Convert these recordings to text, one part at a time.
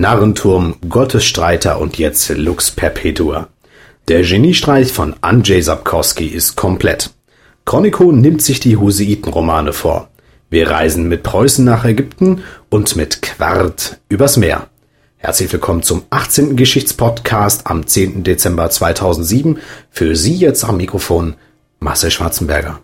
Narrenturm, Gottesstreiter und jetzt Lux Perpetua. Der Geniestreich von Andrzej Sapkowski ist komplett. Chronico nimmt sich die Huseitenromane vor. Wir reisen mit Preußen nach Ägypten und mit Quart übers Meer. Herzlich willkommen zum 18. Geschichtspodcast am 10. Dezember 2007. Für Sie jetzt am Mikrofon Marcel Schwarzenberger.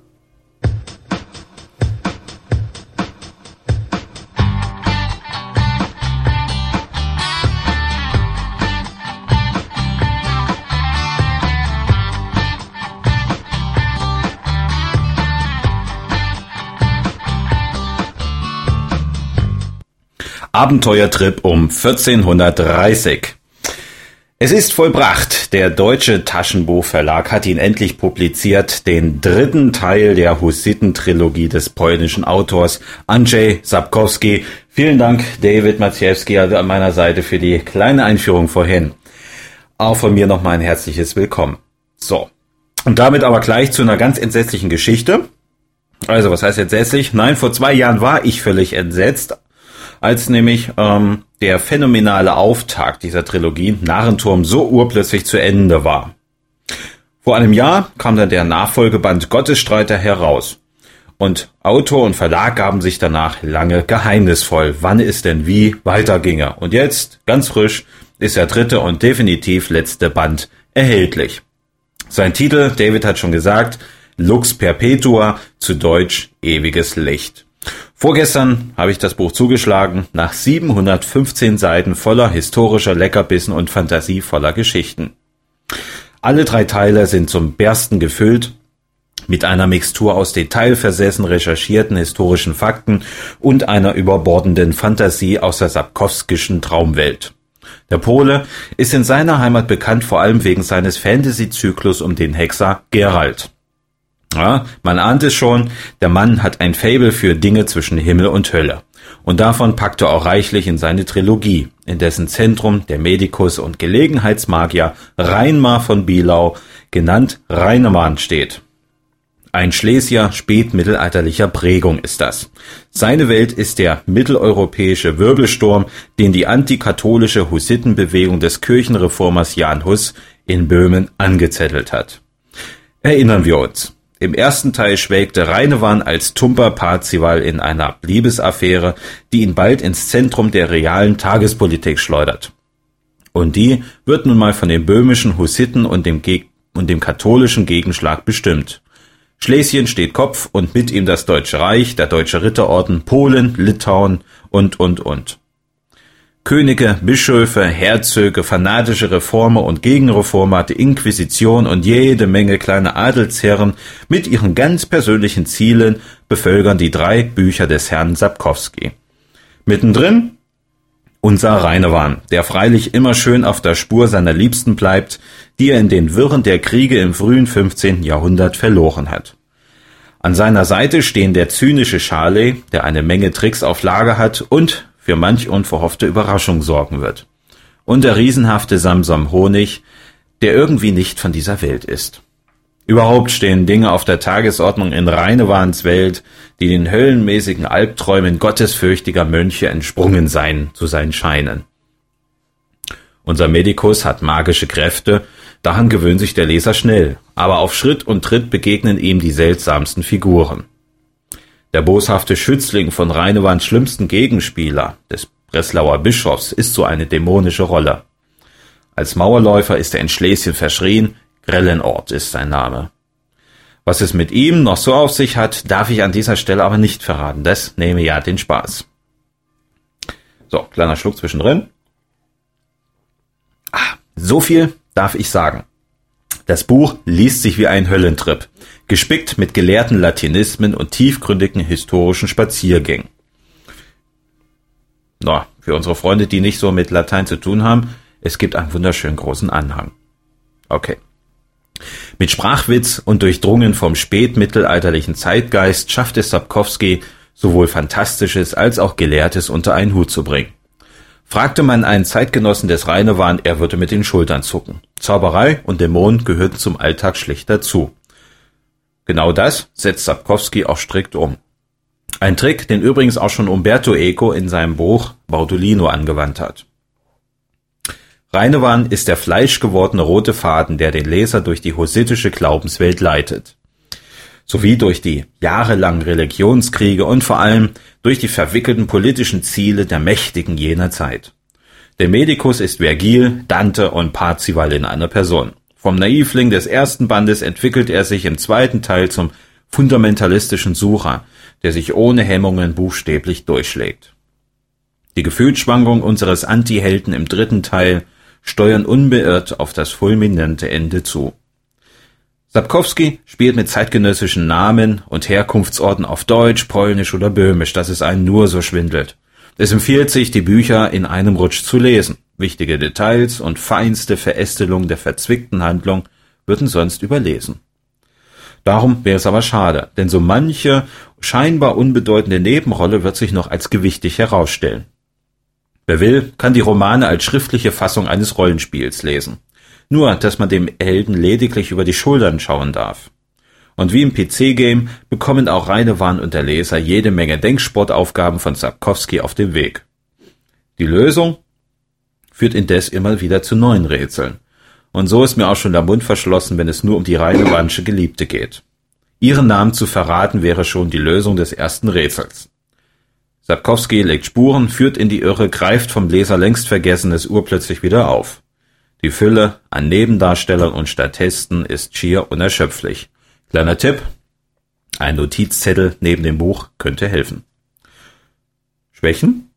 Abenteuertrip um 1430. Es ist vollbracht. Der deutsche Taschenbuchverlag hat ihn endlich publiziert, den dritten Teil der Hussiten-Trilogie des polnischen Autors Andrzej Sapkowski. Vielen Dank, David Maciejewski, also an meiner Seite für die kleine Einführung vorhin. Auch von mir nochmal ein herzliches Willkommen. So. Und damit aber gleich zu einer ganz entsetzlichen Geschichte. Also, was heißt entsetzlich? Nein, vor zwei Jahren war ich völlig entsetzt, als nämlich ähm, der phänomenale Auftakt dieser Trilogie Narrenturm so urplötzlich zu Ende war. Vor einem Jahr kam dann der Nachfolgeband Gottesstreiter heraus. Und Autor und Verlag gaben sich danach lange geheimnisvoll, wann es denn wie weiterginge. Und jetzt, ganz frisch, ist der dritte und definitiv letzte Band erhältlich. Sein Titel, David hat schon gesagt, Lux Perpetua, zu Deutsch ewiges Licht. Vorgestern habe ich das Buch zugeschlagen, nach 715 Seiten voller historischer Leckerbissen und fantasievoller Geschichten. Alle drei Teile sind zum Bersten gefüllt mit einer Mixtur aus detailversessen recherchierten historischen Fakten und einer überbordenden Fantasie aus der Sapkowskischen Traumwelt. Der Pole ist in seiner Heimat bekannt vor allem wegen seines Fantasy-Zyklus um den Hexer Geralt. Ja, man ahnt es schon, der Mann hat ein Fable für Dinge zwischen Himmel und Hölle. Und davon packt er auch reichlich in seine Trilogie, in dessen Zentrum der Medikus und Gelegenheitsmagier Reinmar von Bielau, genannt Reinemann, steht. Ein Schlesier spätmittelalterlicher Prägung ist das. Seine Welt ist der mitteleuropäische Wirbelsturm, den die antikatholische Hussitenbewegung des Kirchenreformers Jan Hus in Böhmen angezettelt hat. Erinnern wir uns. Im ersten Teil schwelgte Reinewan als tumper Parzival in einer Liebesaffäre, die ihn bald ins Zentrum der realen Tagespolitik schleudert. Und die wird nun mal von den böhmischen Hussiten und dem, Geg und dem katholischen Gegenschlag bestimmt. Schlesien steht Kopf und mit ihm das Deutsche Reich, der Deutsche Ritterorden, Polen, Litauen und, und, und. Könige, Bischöfe, Herzöge, fanatische Reformer und Gegenreformer, die Inquisition und jede Menge kleine Adelsherren mit ihren ganz persönlichen Zielen bevölkern die drei Bücher des Herrn Sapkowski. Mittendrin unser Reinewan, der freilich immer schön auf der Spur seiner Liebsten bleibt, die er in den Wirren der Kriege im frühen 15. Jahrhundert verloren hat. An seiner Seite stehen der zynische Charlie, der eine Menge Tricks auf Lager hat und für manch unverhoffte Überraschung sorgen wird. Und der riesenhafte Samsam Honig, der irgendwie nicht von dieser Welt ist. Überhaupt stehen Dinge auf der Tagesordnung in Reinewahns Welt, die den höllenmäßigen Albträumen gottesfürchtiger Mönche entsprungen sein zu sein scheinen. Unser Medikus hat magische Kräfte, daran gewöhnt sich der Leser schnell, aber auf Schritt und Tritt begegnen ihm die seltsamsten Figuren. Der boshafte Schützling von Reinewands schlimmsten Gegenspieler, des Breslauer Bischofs, ist so eine dämonische Rolle. Als Mauerläufer ist er in Schlesien verschrien, Grellenort ist sein Name. Was es mit ihm noch so auf sich hat, darf ich an dieser Stelle aber nicht verraten. Das nehme ja den Spaß. So, kleiner Schluck zwischendrin. Ah, so viel darf ich sagen. Das Buch liest sich wie ein Höllentrip gespickt mit gelehrten Latinismen und tiefgründigen historischen Spaziergängen. Na, für unsere Freunde, die nicht so mit Latein zu tun haben, es gibt einen wunderschönen großen Anhang. Okay. Mit Sprachwitz und durchdrungen vom spätmittelalterlichen Zeitgeist schafft es Sapkowski, sowohl Fantastisches als auch Gelehrtes unter einen Hut zu bringen. Fragte man einen Zeitgenossen des Rheinewahn, er würde mit den Schultern zucken. Zauberei und Dämonen gehörten zum Alltag schlicht dazu. Genau das setzt Sapkowski auch strikt um. Ein Trick, den übrigens auch schon Umberto Eco in seinem Buch Baudolino angewandt hat. Reinewan ist der fleischgewordene rote Faden, der den Leser durch die hussitische Glaubenswelt leitet. Sowie durch die jahrelangen Religionskriege und vor allem durch die verwickelten politischen Ziele der Mächtigen jener Zeit. Der Medikus ist Vergil, Dante und Parzival in einer Person. Vom Naivling des ersten Bandes entwickelt er sich im zweiten Teil zum fundamentalistischen Sucher, der sich ohne Hemmungen buchstäblich durchschlägt. Die Gefühlsschwankungen unseres Antihelden im dritten Teil steuern unbeirrt auf das fulminante Ende zu. Sapkowski spielt mit zeitgenössischen Namen und Herkunftsorten auf Deutsch, Polnisch oder Böhmisch, dass es einen nur so schwindelt. Es empfiehlt sich, die Bücher in einem Rutsch zu lesen. Wichtige Details und feinste Verästelung der verzwickten Handlung würden sonst überlesen. Darum wäre es aber schade, denn so manche scheinbar unbedeutende Nebenrolle wird sich noch als gewichtig herausstellen. Wer will, kann die Romane als schriftliche Fassung eines Rollenspiels lesen. Nur, dass man dem Helden lediglich über die Schultern schauen darf. Und wie im PC-Game bekommen auch Reinewan und der Leser jede Menge Denksportaufgaben von Sapkowski auf dem Weg. Die Lösung führt indes immer wieder zu neuen Rätseln. Und so ist mir auch schon der Mund verschlossen, wenn es nur um die Reinewansche Geliebte geht. Ihren Namen zu verraten wäre schon die Lösung des ersten Rätsels. Sapkowski legt Spuren, führt in die Irre, greift vom Leser längst Vergessenes urplötzlich wieder auf. Die Fülle an Nebendarstellern und Statisten ist schier unerschöpflich. Kleiner Tipp, ein Notizzettel neben dem Buch könnte helfen. Schwächen?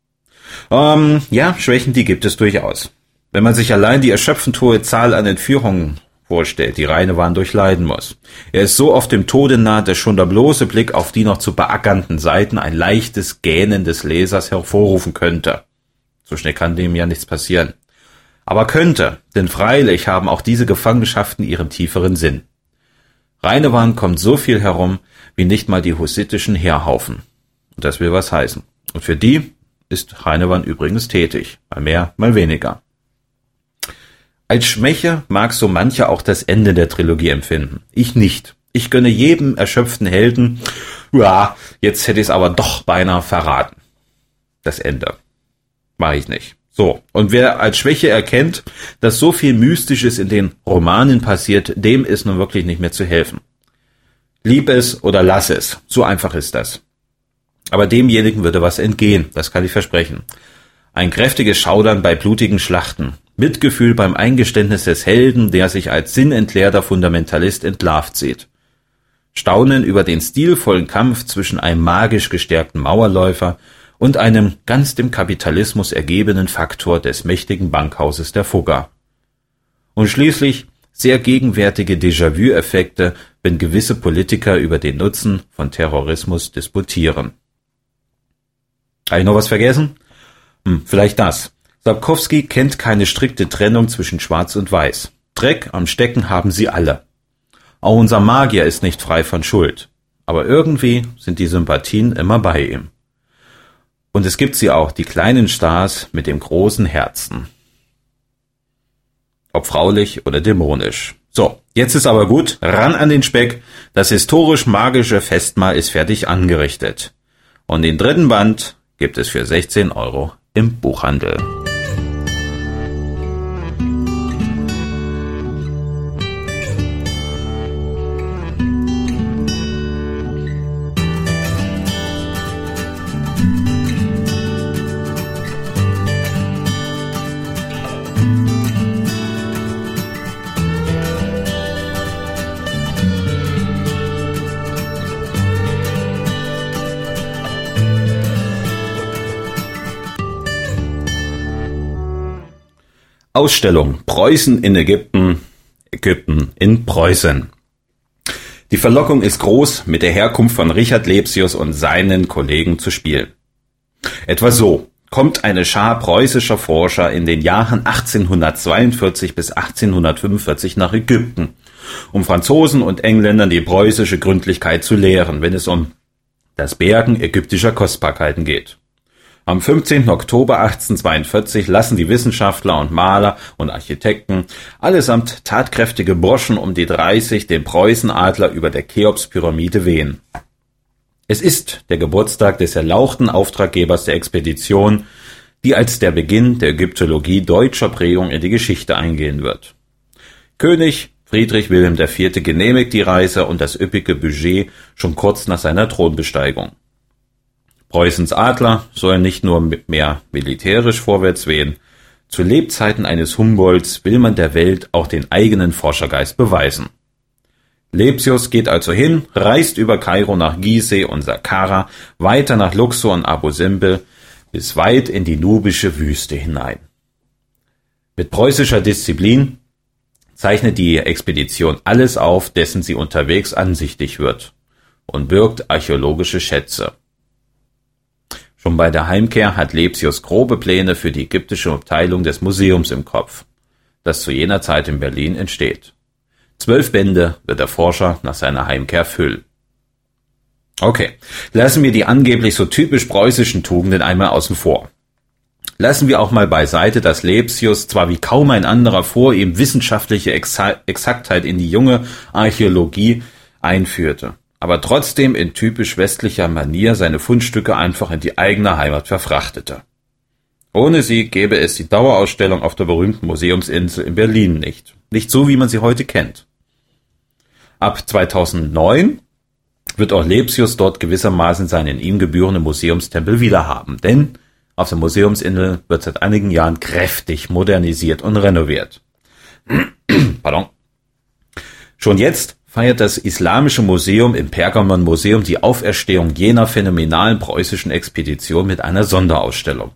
Ähm, ja, Schwächen, die gibt es durchaus. Wenn man sich allein die erschöpfend hohe Zahl an Entführungen vorstellt, die Reinewahn durchleiden muss. Er ist so oft dem Tode nah, dass schon der bloße Blick auf die noch zu beackernden Seiten ein leichtes Gähnen des Lesers hervorrufen könnte. So schnell kann dem ja nichts passieren. Aber könnte, denn freilich haben auch diese Gefangenschaften ihren tieferen Sinn. Reinewahn kommt so viel herum, wie nicht mal die hussitischen Heerhaufen. Und das will was heißen. Und für die ist Reinewahn übrigens tätig. Mal mehr, mal weniger. Als Schwäche mag so mancher auch das Ende der Trilogie empfinden. Ich nicht. Ich gönne jedem erschöpften Helden, ja, jetzt hätte ich es aber doch beinahe verraten. Das Ende. Mach ich nicht. So, und wer als Schwäche erkennt, dass so viel Mystisches in den Romanen passiert, dem ist nun wirklich nicht mehr zu helfen. Lieb es oder lass es. So einfach ist das. Aber demjenigen würde was entgehen, das kann ich versprechen. Ein kräftiges Schaudern bei blutigen Schlachten, Mitgefühl beim Eingeständnis des Helden, der sich als sinnentleerter Fundamentalist entlarvt sieht. Staunen über den stilvollen Kampf zwischen einem magisch gestärkten Mauerläufer und einem ganz dem Kapitalismus ergebenen Faktor des mächtigen Bankhauses der Fugger. Und schließlich sehr gegenwärtige Déjà-vu-Effekte, wenn gewisse Politiker über den Nutzen von Terrorismus disputieren. Habe ich noch was vergessen? Hm, vielleicht das. Sapkowski kennt keine strikte Trennung zwischen Schwarz und Weiß. Dreck am Stecken haben sie alle. Auch unser Magier ist nicht frei von Schuld. Aber irgendwie sind die Sympathien immer bei ihm. Und es gibt sie auch, die kleinen Stars mit dem großen Herzen. Ob fraulich oder dämonisch. So, jetzt ist aber gut, ran an den Speck. Das historisch-magische Festmahl ist fertig angerichtet. Und den dritten Band gibt es für 16 Euro im Buchhandel. Ausstellung Preußen in Ägypten, Ägypten in Preußen. Die Verlockung ist groß, mit der Herkunft von Richard Lepsius und seinen Kollegen zu spielen. Etwa so kommt eine Schar preußischer Forscher in den Jahren 1842 bis 1845 nach Ägypten, um Franzosen und Engländern die preußische Gründlichkeit zu lehren, wenn es um das Bergen ägyptischer Kostbarkeiten geht. Am 15. Oktober 1842 lassen die Wissenschaftler und Maler und Architekten, allesamt tatkräftige Burschen um die 30, den Preußenadler über der Cheops-Pyramide wehen. Es ist der Geburtstag des erlauchten Auftraggebers der Expedition, die als der Beginn der Ägyptologie deutscher Prägung in die Geschichte eingehen wird. König Friedrich Wilhelm IV. genehmigt die Reise und das üppige Budget schon kurz nach seiner Thronbesteigung. Preußens Adler sollen nicht nur mehr militärisch vorwärts wehen, zu Lebzeiten eines Humboldts will man der Welt auch den eigenen Forschergeist beweisen. Lepsius geht also hin, reist über Kairo nach Gizeh und Saqqara, weiter nach Luxor und Abu Simbel, bis weit in die nubische Wüste hinein. Mit preußischer Disziplin zeichnet die Expedition alles auf, dessen sie unterwegs ansichtig wird und birgt archäologische Schätze. Schon bei der Heimkehr hat Lepsius grobe Pläne für die ägyptische Abteilung des Museums im Kopf, das zu jener Zeit in Berlin entsteht. Zwölf Bände wird der Forscher nach seiner Heimkehr füllen. Okay, lassen wir die angeblich so typisch preußischen Tugenden einmal außen vor. Lassen wir auch mal beiseite, dass Lepsius zwar wie kaum ein anderer vor ihm wissenschaftliche Exaktheit in die junge Archäologie einführte aber trotzdem in typisch westlicher Manier seine Fundstücke einfach in die eigene Heimat verfrachtete. Ohne sie gäbe es die Dauerausstellung auf der berühmten Museumsinsel in Berlin nicht. Nicht so, wie man sie heute kennt. Ab 2009 wird auch Lepsius dort gewissermaßen seinen ihm gebührenden Museumstempel wiederhaben, denn auf der Museumsinsel wird seit einigen Jahren kräftig modernisiert und renoviert. Pardon. Schon jetzt feiert das Islamische Museum im Pergamon Museum die Auferstehung jener phänomenalen preußischen Expedition mit einer Sonderausstellung.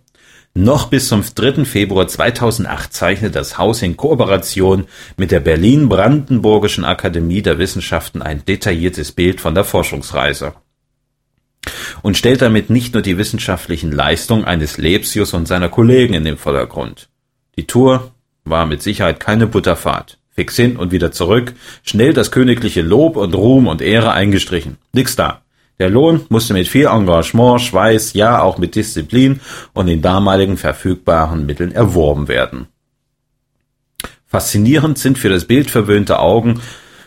Noch bis zum 3. Februar 2008 zeichnet das Haus in Kooperation mit der Berlin-Brandenburgischen Akademie der Wissenschaften ein detailliertes Bild von der Forschungsreise und stellt damit nicht nur die wissenschaftlichen Leistungen eines Lepsius und seiner Kollegen in den Vordergrund. Die Tour war mit Sicherheit keine Butterfahrt. Fix hin und wieder zurück, schnell das königliche Lob und Ruhm und Ehre eingestrichen. Nix da. Der Lohn musste mit viel Engagement, Schweiß, ja auch mit Disziplin und den damaligen verfügbaren Mitteln erworben werden. Faszinierend sind für das bildverwöhnte Augen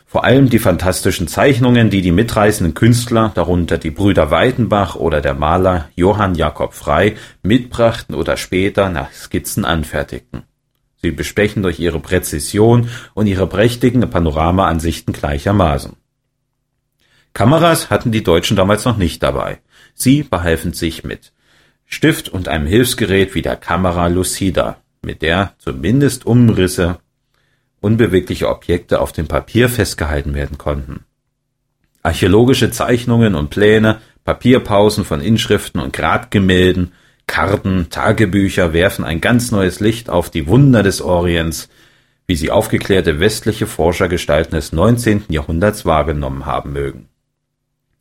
vor allem die fantastischen Zeichnungen, die die mitreißenden Künstler, darunter die Brüder Weidenbach oder der Maler Johann Jakob Frey, mitbrachten oder später nach Skizzen anfertigten. Sie bestechen durch ihre Präzision und ihre prächtigen Panoramaansichten gleichermaßen. Kameras hatten die Deutschen damals noch nicht dabei. Sie behalfen sich mit Stift und einem Hilfsgerät wie der Kamera Lucida, mit der zumindest Umrisse unbewegliche Objekte auf dem Papier festgehalten werden konnten. Archäologische Zeichnungen und Pläne, Papierpausen von Inschriften und Grabgemälden Karten, Tagebücher werfen ein ganz neues Licht auf die Wunder des Orients, wie sie aufgeklärte westliche Forschergestalten des 19. Jahrhunderts wahrgenommen haben mögen.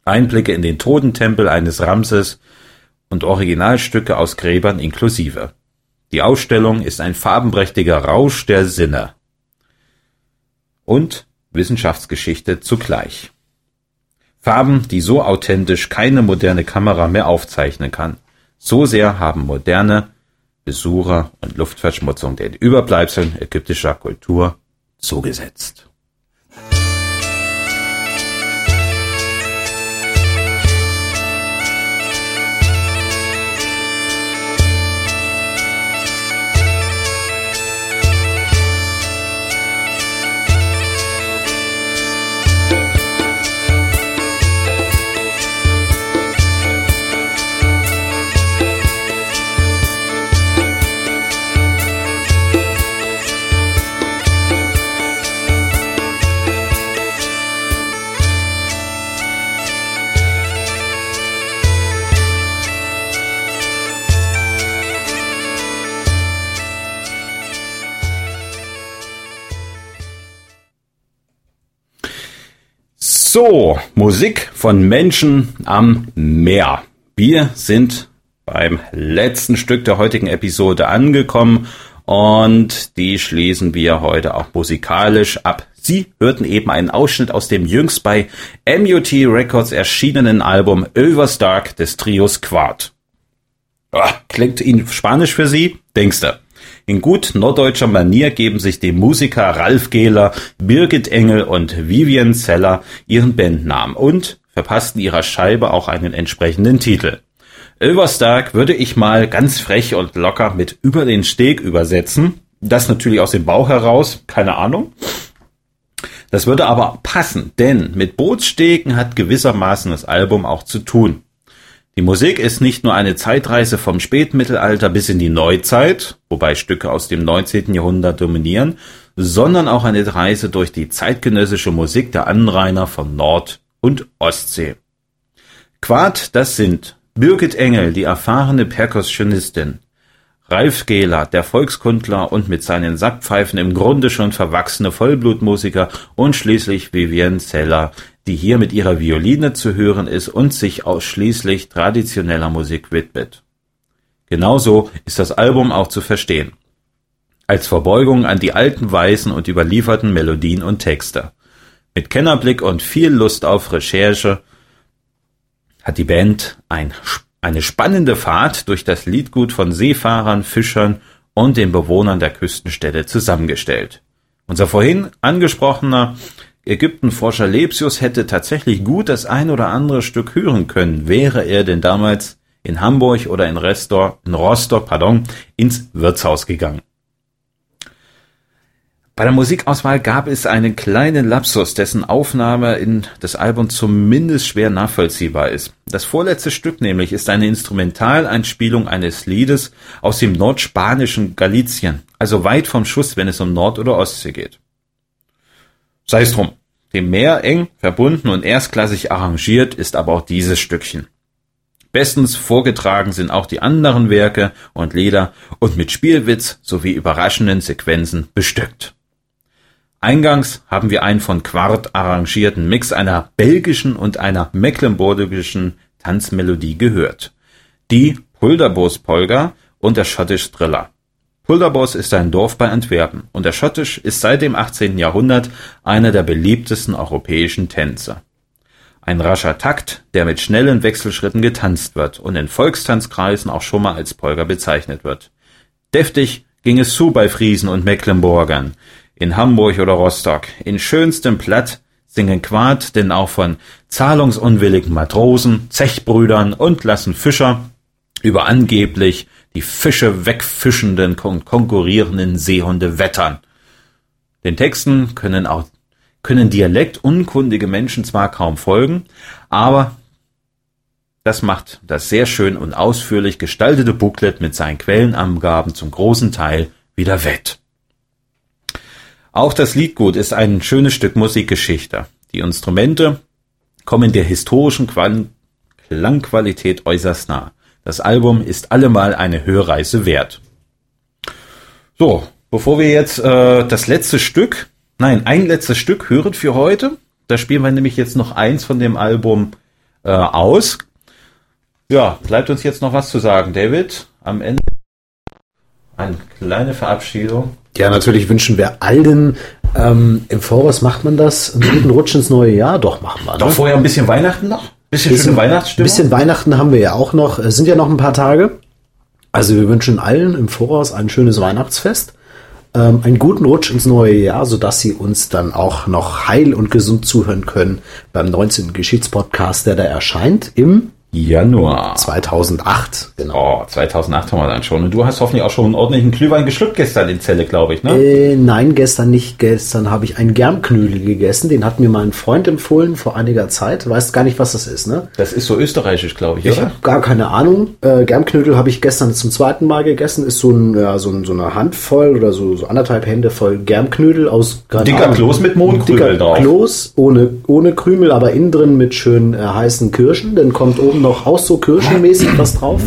Einblicke in den Totentempel eines Ramses und Originalstücke aus Gräbern inklusive. Die Ausstellung ist ein farbenprächtiger Rausch der Sinne. Und Wissenschaftsgeschichte zugleich. Farben, die so authentisch keine moderne Kamera mehr aufzeichnen kann. So sehr haben moderne Besucher und Luftverschmutzung den Überbleibseln ägyptischer Kultur zugesetzt So, Musik von Menschen am Meer. Wir sind beim letzten Stück der heutigen Episode angekommen und die schließen wir heute auch musikalisch ab. Sie hörten eben einen Ausschnitt aus dem jüngst bei MUT Records erschienenen Album Overstark des Trios Quart. Oh, klingt Ihnen Spanisch für Sie? Denkste. In gut norddeutscher Manier geben sich die Musiker Ralf Gehler, Birgit Engel und Vivian Zeller ihren Bandnamen und verpassten ihrer Scheibe auch einen entsprechenden Titel. Elverstark würde ich mal ganz frech und locker mit über den Steg übersetzen. Das natürlich aus dem Bauch heraus, keine Ahnung. Das würde aber passen, denn mit Bootsstegen hat gewissermaßen das Album auch zu tun. Die Musik ist nicht nur eine Zeitreise vom Spätmittelalter bis in die Neuzeit, wobei Stücke aus dem 19. Jahrhundert dominieren, sondern auch eine Reise durch die zeitgenössische Musik der Anrainer von Nord- und Ostsee. Quad, das sind Birgit Engel, die erfahrene Perkussionistin, Ralf Gehler, der Volkskundler und mit seinen Sackpfeifen im Grunde schon verwachsene Vollblutmusiker und schließlich Vivienne Zeller, die hier mit ihrer Violine zu hören ist und sich ausschließlich traditioneller Musik widmet. Genauso ist das Album auch zu verstehen. Als Verbeugung an die alten Weisen und überlieferten Melodien und Texte. Mit Kennerblick und viel Lust auf Recherche hat die Band ein, eine spannende Fahrt durch das Liedgut von Seefahrern, Fischern und den Bewohnern der Küstenstädte zusammengestellt. Unser vorhin angesprochener Ägyptenforscher Lepsius hätte tatsächlich gut das ein oder andere Stück hören können, wäre er denn damals in Hamburg oder in, Restor, in Rostock pardon, ins Wirtshaus gegangen. Bei der Musikauswahl gab es einen kleinen Lapsus, dessen Aufnahme in das Album zumindest schwer nachvollziehbar ist. Das vorletzte Stück nämlich ist eine Instrumentaleinspielung eines Liedes aus dem nordspanischen Galizien, also weit vom Schuss, wenn es um Nord- oder Ostsee geht. Sei es drum. Dem Meer eng, verbunden und erstklassig arrangiert ist aber auch dieses Stückchen. Bestens vorgetragen sind auch die anderen Werke und Lieder und mit Spielwitz sowie überraschenden Sequenzen bestückt. Eingangs haben wir einen von Quart arrangierten Mix einer belgischen und einer mecklenburgischen Tanzmelodie gehört. Die Pulderbos Polga und der Schottisch Thriller. Pulderbos ist ein Dorf bei Antwerpen und der Schottisch ist seit dem 18. Jahrhundert einer der beliebtesten europäischen Tänze. Ein rascher Takt, der mit schnellen Wechselschritten getanzt wird und in Volkstanzkreisen auch schon mal als Polka bezeichnet wird. Deftig ging es zu bei Friesen und Mecklenburgern, in Hamburg oder Rostock, in schönstem Platt singen Quad denn auch von zahlungsunwilligen Matrosen, Zechbrüdern und lassen Fischer über angeblich die Fische wegfischenden und konkurrierenden Seehunde wettern. Den Texten können auch können dialektunkundige Menschen zwar kaum folgen, aber das macht das sehr schön und ausführlich gestaltete Booklet mit seinen Quellenangaben zum großen Teil wieder wett. Auch das Liedgut ist ein schönes Stück Musikgeschichte. Die Instrumente kommen der historischen Klangqualität äußerst nah. Das Album ist allemal eine Hörreise wert. So, bevor wir jetzt äh, das letzte Stück, nein, ein letztes Stück hören für heute, da spielen wir nämlich jetzt noch eins von dem Album äh, aus. Ja, bleibt uns jetzt noch was zu sagen, David. Am Ende eine kleine Verabschiedung. Ja, natürlich wünschen wir allen ähm, im Voraus macht man das. Einen guten Rutsch ins neue Jahr, doch machen wir. Ne? Doch vorher ein bisschen Weihnachten noch? Bisschen, bisschen Weihnachtsstimmung? bisschen Weihnachten haben wir ja auch noch. Es sind ja noch ein paar Tage. Also wir wünschen allen im Voraus ein schönes Weihnachtsfest. Ähm, einen guten Rutsch ins neue Jahr, sodass Sie uns dann auch noch heil und gesund zuhören können beim 19. Geschichtspodcast, der da erscheint im Januar. 2008, genau. Oh, 2008 haben wir dann schon. Und du hast hoffentlich auch schon einen ordentlichen Glühwein geschluckt gestern in Zelle, glaube ich, ne? Äh, nein, gestern nicht. Gestern habe ich einen Germknödel gegessen. Den hat mir mein Freund empfohlen vor einiger Zeit. Weißt gar nicht, was das ist, ne? Das ist so österreichisch, glaube ich, ich oder? Ich habe gar keine Ahnung. Äh, Germknödel habe ich gestern zum zweiten Mal gegessen. Ist so, ein, ja, so, ein, so eine Handvoll oder so, so anderthalb Hände voll Germknödel aus Dicker Kloß mit Mohnkrümel drauf. Kloß ohne, ohne Krümel, aber innen drin mit schön äh, heißen Kirschen. Dann kommt oben noch auch so kirschenmäßig was drauf.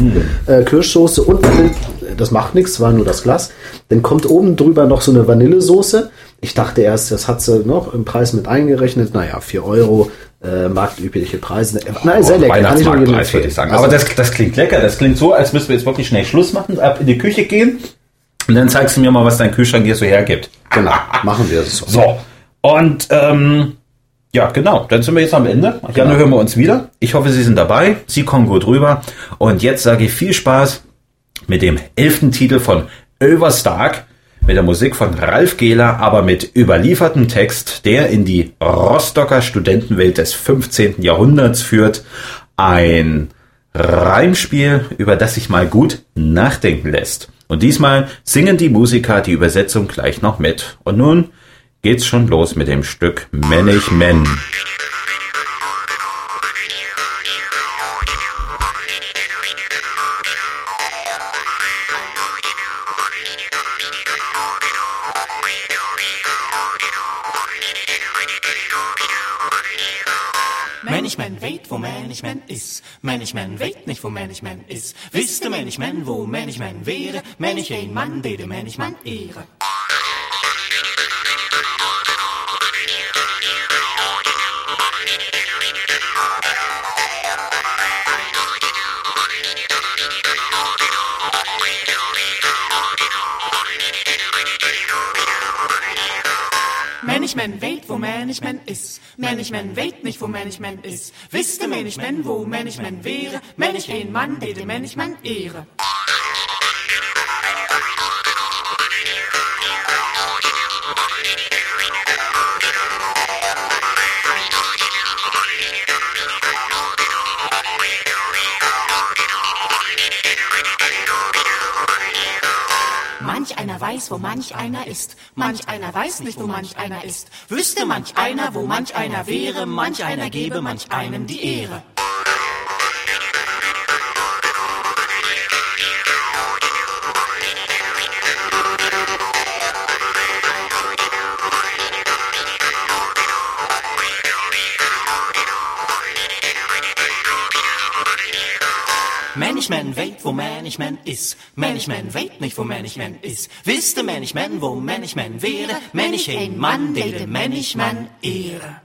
Äh, Kirschsoße und Vanille, das macht nichts, war nur das Glas. Dann kommt oben drüber noch so eine Vanillesoße. Ich dachte erst, das hat sie noch im Preis mit eingerechnet. Naja, 4 Euro, äh, marktübliche Preise. Nein, sehr lecker. Weihnachtsmarktpreis, würde ich sagen. Also, Aber das, das klingt lecker. Das klingt so, als müssen wir jetzt wirklich schnell Schluss machen, ab in die Küche gehen. Und dann zeigst du mir mal, was dein Kühlschrank dir so hergibt. Genau, machen wir es so. So, und ähm, ja, genau. Dann sind wir jetzt am Ende. Genau. Hören wir uns wieder. Ich hoffe, Sie sind dabei. Sie kommen gut rüber. Und jetzt sage ich viel Spaß mit dem elften Titel von Overstark mit der Musik von Ralf Gehler, aber mit überliefertem Text, der in die Rostocker Studentenwelt des 15. Jahrhunderts führt. Ein Reimspiel, über das sich mal gut nachdenken lässt. Und diesmal singen die Musiker die Übersetzung gleich noch mit. Und nun geht's schon los mit dem Stück Männig Men. Management weet wo Management is. Management weet nicht wo Management is. Wiste Management wo Management wäre, Manage een man, de de Management ehre. Management is. Management weet nicht wo Management is. Wiste Management wo Management wäre, Manage een man, de de Management ehre. Weiß, wo manch einer ist. Manch einer weiß nicht, wo manch einer ist. Wüsste manch einer, wo manch einer wäre. Manch einer gebe manch einem die Ehre. Management weet wo Management is. Management weet nicht wo Management is. Wiste Management wo Management wäre. Manage een man, de de Management ehre.